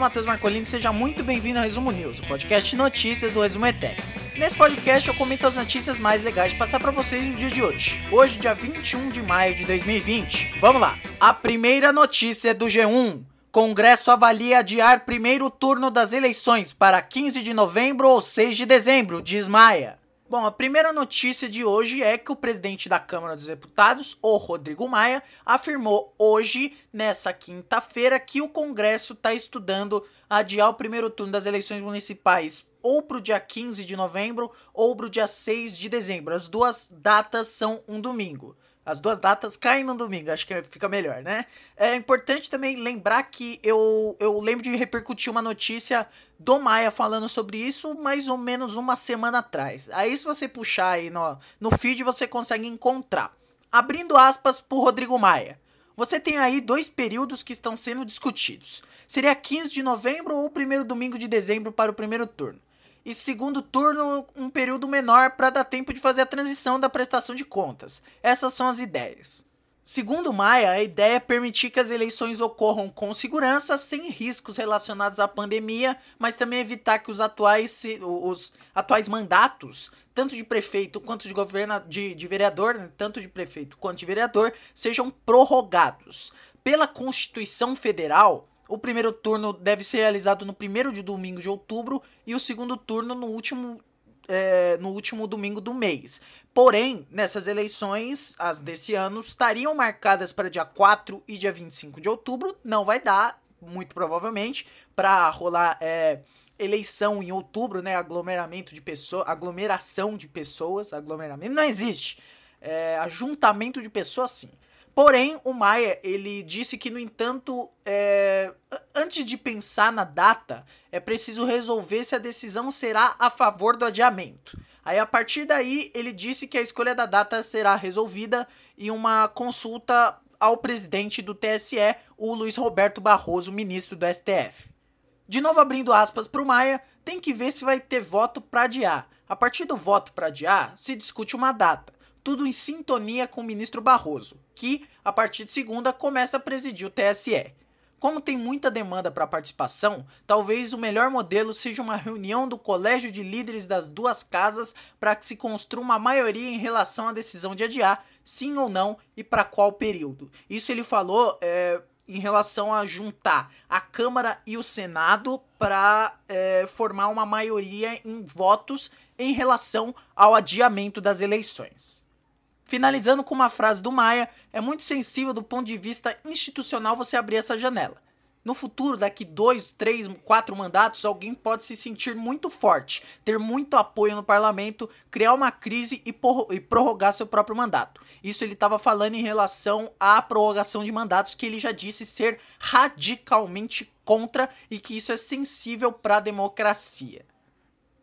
Matheus Marcolini, seja muito bem-vindo ao Resumo News, o podcast de notícias do Resumo Eterno. Nesse podcast eu comento as notícias mais legais de passar para vocês no dia de hoje. Hoje, dia 21 de maio de 2020. Vamos lá. A primeira notícia é do G1. Congresso avalia adiar primeiro turno das eleições para 15 de novembro ou 6 de dezembro, diz Maia. Bom, a primeira notícia de hoje é que o presidente da Câmara dos Deputados, o Rodrigo Maia, afirmou hoje, nessa quinta-feira, que o Congresso está estudando adiar o primeiro turno das eleições municipais ou para o dia 15 de novembro ou para o dia 6 de dezembro. As duas datas são um domingo. As duas datas caem no domingo, acho que fica melhor, né? É importante também lembrar que eu, eu lembro de repercutir uma notícia do Maia falando sobre isso mais ou menos uma semana atrás. Aí, se você puxar aí no, no feed, você consegue encontrar. Abrindo aspas pro Rodrigo Maia. Você tem aí dois períodos que estão sendo discutidos. Seria 15 de novembro ou o primeiro domingo de dezembro para o primeiro turno e segundo turno um período menor para dar tempo de fazer a transição da prestação de contas. Essas são as ideias. Segundo Maia, a ideia é permitir que as eleições ocorram com segurança, sem riscos relacionados à pandemia, mas também evitar que os atuais, os atuais mandatos, tanto de prefeito quanto de, de, de vereador, né, tanto de prefeito quanto de vereador, sejam prorrogados. Pela Constituição Federal, o primeiro turno deve ser realizado no primeiro de domingo de outubro e o segundo turno no último, é, no último domingo do mês. Porém, nessas eleições, as desse ano, estariam marcadas para dia 4 e dia 25 de outubro. Não vai dar, muito provavelmente, para rolar é, eleição em outubro, né? Aglomeramento de pessoas, aglomeração de pessoas, aglomeramento não existe. É, ajuntamento de pessoas, sim. Porém, o Maia, ele disse que, no entanto, é, antes de pensar na data, é preciso resolver se a decisão será a favor do adiamento. Aí, a partir daí, ele disse que a escolha da data será resolvida em uma consulta ao presidente do TSE, o Luiz Roberto Barroso, ministro do STF. De novo abrindo aspas para o Maia, tem que ver se vai ter voto para adiar. A partir do voto para adiar, se discute uma data tudo em sintonia com o ministro Barroso, que, a partir de segunda, começa a presidir o TSE. Como tem muita demanda para participação, talvez o melhor modelo seja uma reunião do colégio de líderes das duas casas para que se construa uma maioria em relação à decisão de adiar, sim ou não, e para qual período. Isso ele falou é, em relação a juntar a Câmara e o Senado para é, formar uma maioria em votos em relação ao adiamento das eleições. Finalizando com uma frase do Maia, é muito sensível do ponto de vista institucional você abrir essa janela. No futuro, daqui dois, três, quatro mandatos, alguém pode se sentir muito forte, ter muito apoio no parlamento, criar uma crise e, e prorrogar seu próprio mandato. Isso ele estava falando em relação à prorrogação de mandatos, que ele já disse ser radicalmente contra e que isso é sensível para a democracia.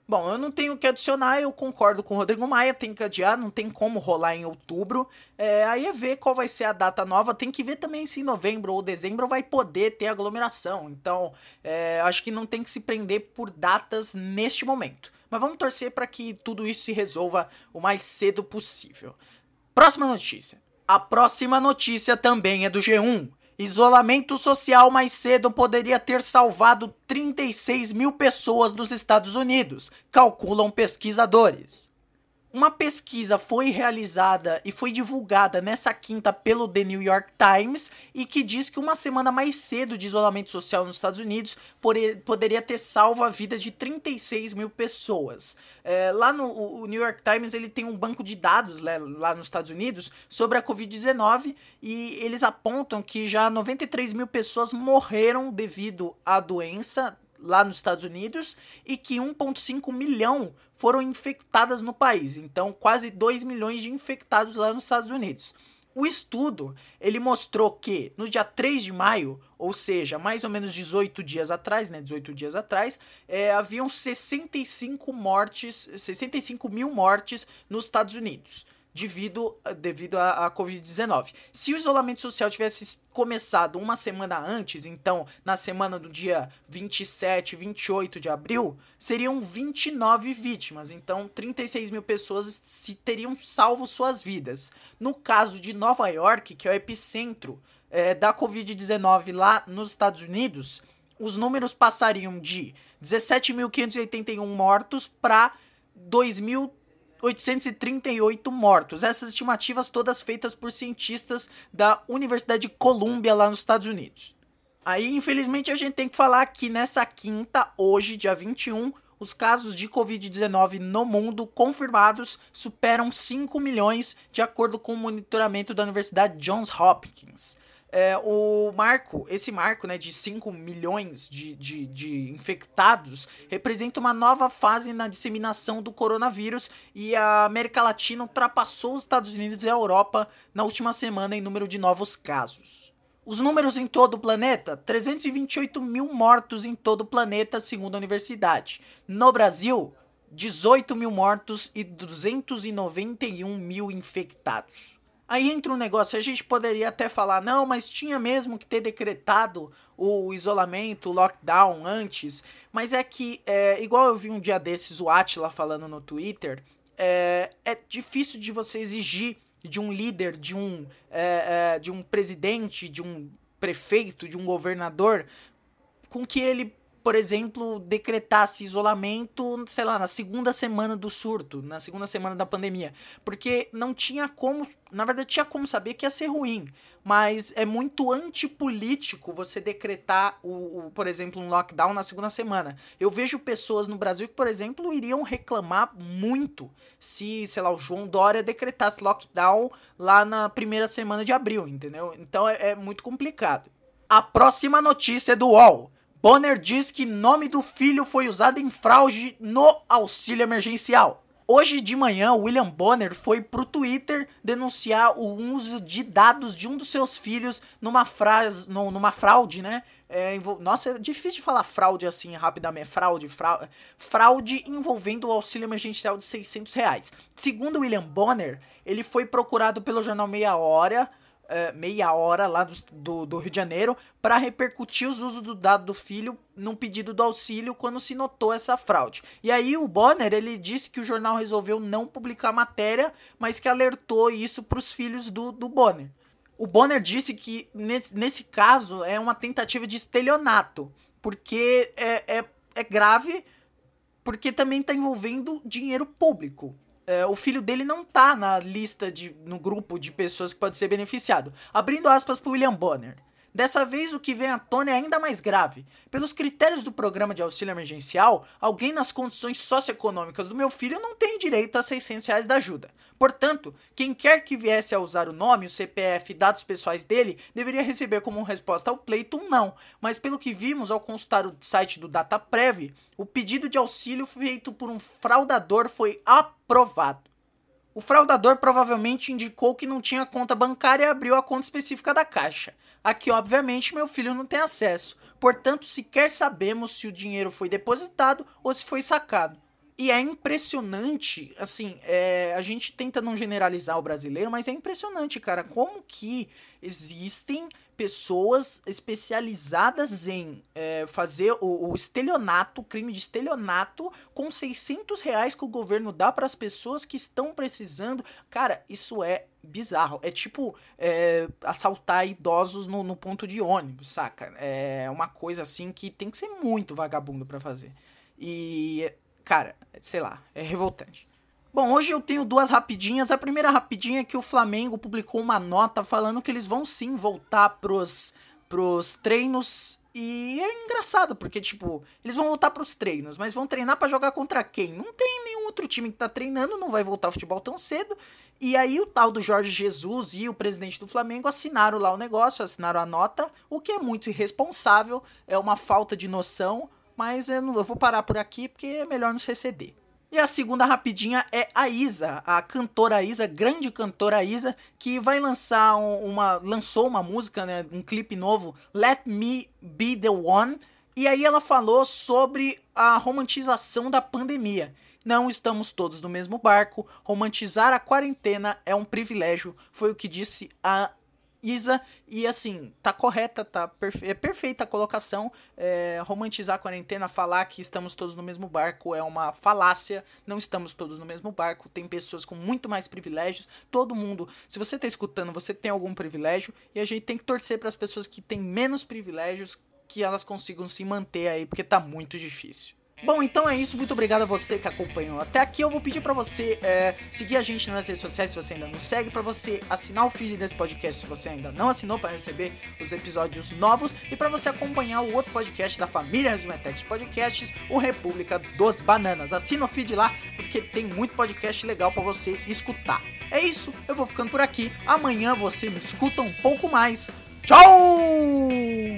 Bom, eu não tenho o que adicionar, eu concordo com o Rodrigo Maia, tem que adiar, não tem como rolar em outubro. É, aí é ver qual vai ser a data nova, tem que ver também se em novembro ou dezembro vai poder ter aglomeração. Então, é, acho que não tem que se prender por datas neste momento. Mas vamos torcer para que tudo isso se resolva o mais cedo possível. Próxima notícia. A próxima notícia também é do G1. Isolamento social mais cedo poderia ter salvado 36 mil pessoas nos Estados Unidos, calculam pesquisadores. Uma pesquisa foi realizada e foi divulgada nessa quinta pelo The New York Times e que diz que uma semana mais cedo de isolamento social nos Estados Unidos poderia ter salvo a vida de 36 mil pessoas. É, lá no New York Times ele tem um banco de dados lá, lá nos Estados Unidos sobre a Covid-19 e eles apontam que já 93 mil pessoas morreram devido à doença lá nos Estados Unidos e que 1,5 milhão foram infectadas no país. Então, quase 2 milhões de infectados lá nos Estados Unidos. O estudo, ele mostrou que no dia 3 de maio, ou seja, mais ou menos 18 dias atrás, né, 18 dias atrás, é, haviam 65 mortes, 65 mil mortes nos Estados Unidos devido, devido à, à Covid-19. Se o isolamento social tivesse começado uma semana antes, então na semana do dia 27, 28 de abril, seriam 29 vítimas. Então 36 mil pessoas se teriam salvo suas vidas. No caso de Nova York, que é o epicentro é, da Covid-19 lá nos Estados Unidos, os números passariam de 17.581 mortos para 2.838 mortos. Essas estimativas todas feitas por cientistas da Universidade de Colômbia lá nos Estados Unidos. Aí, infelizmente, a gente tem que falar que nessa quinta, hoje, dia 21, os casos de Covid-19 no mundo confirmados superam 5 milhões, de acordo com o monitoramento da Universidade Johns Hopkins. É, o marco, esse marco né, de 5 milhões de, de, de, infectados, representa uma nova fase na disseminação do coronavírus e a América Latina ultrapassou os Estados Unidos e a Europa na última semana em número de novos casos. Os números em todo o planeta: 328 mil mortos em todo o planeta, segundo a universidade. No Brasil, 18 mil mortos e 291 mil infectados. Aí entra um negócio, a gente poderia até falar, não, mas tinha mesmo que ter decretado o isolamento, o lockdown antes, mas é que, é, igual eu vi um dia desses o Atila falando no Twitter, é, é difícil de você exigir de um líder, de um, é, é, de um presidente, de um prefeito, de um governador, com que ele por exemplo, decretasse isolamento, sei lá, na segunda semana do surto, na segunda semana da pandemia. Porque não tinha como, na verdade, tinha como saber que ia ser ruim. Mas é muito antipolítico você decretar, o, o, por exemplo, um lockdown na segunda semana. Eu vejo pessoas no Brasil que, por exemplo, iriam reclamar muito se, sei lá, o João Dória decretasse lockdown lá na primeira semana de abril, entendeu? Então é, é muito complicado. A próxima notícia é do UOL. Bonner diz que nome do filho foi usado em fraude no auxílio emergencial. Hoje de manhã, William Bonner foi pro Twitter denunciar o uso de dados de um dos seus filhos numa, frase, numa fraude, né? É, nossa, é difícil de falar fraude assim rapidamente. Fraude, fraude, fraude envolvendo o auxílio emergencial de 600 reais. Segundo William Bonner, ele foi procurado pelo jornal Meia Hora uh, meia hora lá do, do, do Rio de Janeiro para repercutir os usos do dado do filho num pedido do auxílio quando se notou essa fraude. E aí o Bonner ele disse que o jornal resolveu não publicar a matéria, mas que alertou isso para os filhos do, do Bonner. O Bonner disse que nesse, caso é uma tentativa de estelionato, porque é, é, é grave, porque também está envolvendo dinheiro público é, o filho dele não tá na lista de no grupo de pessoas que pode ser beneficiado. Abrindo aspas para William Bonner. Dessa vez, o que vem à tona é ainda mais grave. Pelos critérios do programa de auxílio emergencial, alguém nas condições socioeconômicas do meu filho não tem direito a 600 reais da ajuda. Portanto, quem quer que viesse a usar o nome, o CPF e dados pessoais dele, deveria receber como resposta ao pleito um não. Mas pelo que vimos ao consultar o site do DataPrev, o pedido de auxílio feito por um fraudador foi aprovado. O fraudador provavelmente indicou que não tinha conta bancária e abriu a conta específica da Caixa. Aqui, obviamente, meu filho não tem acesso. Portanto, sequer sabemos se o dinheiro foi depositado ou se foi sacado. E é impressionante, assim, é, a gente tenta não generalizar o brasileiro, mas é impressionante, cara, como que existem pessoas especializadas em é, fazer o, o, estelionato, crime de estelionato, com 600 reais que o governo dá para as pessoas que estão precisando. Cara, isso é bizarro. É tipo é, assaltar idosos no, no, ponto de ônibus, saca? É uma coisa assim que tem que ser muito vagabundo para fazer. E, cara, sei lá, é revoltante. Bom, hoje eu tenho duas rapidinhas. A primeira rapidinha é que o Flamengo publicou uma nota falando que eles vão sim voltar pros, pros treinos. E é engraçado, porque, tipo, eles vão voltar pros treinos, mas vão treinar para jogar contra quem? Não tem nenhum outro time que tá treinando, não vai voltar ao futebol tão cedo. E aí o tal do Jorge Jesus e o presidente do Flamengo assinaram lá o negócio, assinaram a nota, o que é muito irresponsável, é uma falta de noção, mas eu, não, eu vou parar por aqui porque é melhor não se exceder. E a segunda rapidinha é a Isa, a cantora Isa, grande cantora Isa, que vai lançar uma lançou uma música, né, um clipe novo, Let Me Be the One, e aí ela falou sobre a romantização da pandemia. Não estamos todos no mesmo barco. Romantizar a quarentena é um privilégio, foi o que disse a Isa, e assim, tá correta, tá perfe é perfeita a colocação. É, romantizar a quarentena, falar que estamos todos no mesmo barco é uma falácia. Não estamos todos no mesmo barco. Tem pessoas com muito mais privilégios. Todo mundo, se você tá escutando, você tem algum privilégio. E a gente tem que torcer para as pessoas que têm menos privilégios que elas consigam se manter aí, porque tá muito difícil. Bom, então é isso. Muito obrigado a você que acompanhou até aqui. Eu vou pedir para você é, seguir a gente nas redes sociais se você ainda não segue, para você assinar o feed desse podcast se você ainda não assinou para receber os episódios novos e para você acompanhar o outro podcast da família Resumetec Podcasts, o República dos Bananas. Assina o feed lá porque tem muito podcast legal para você escutar. É isso. Eu vou ficando por aqui. Amanhã você me escuta um pouco mais. Tchau!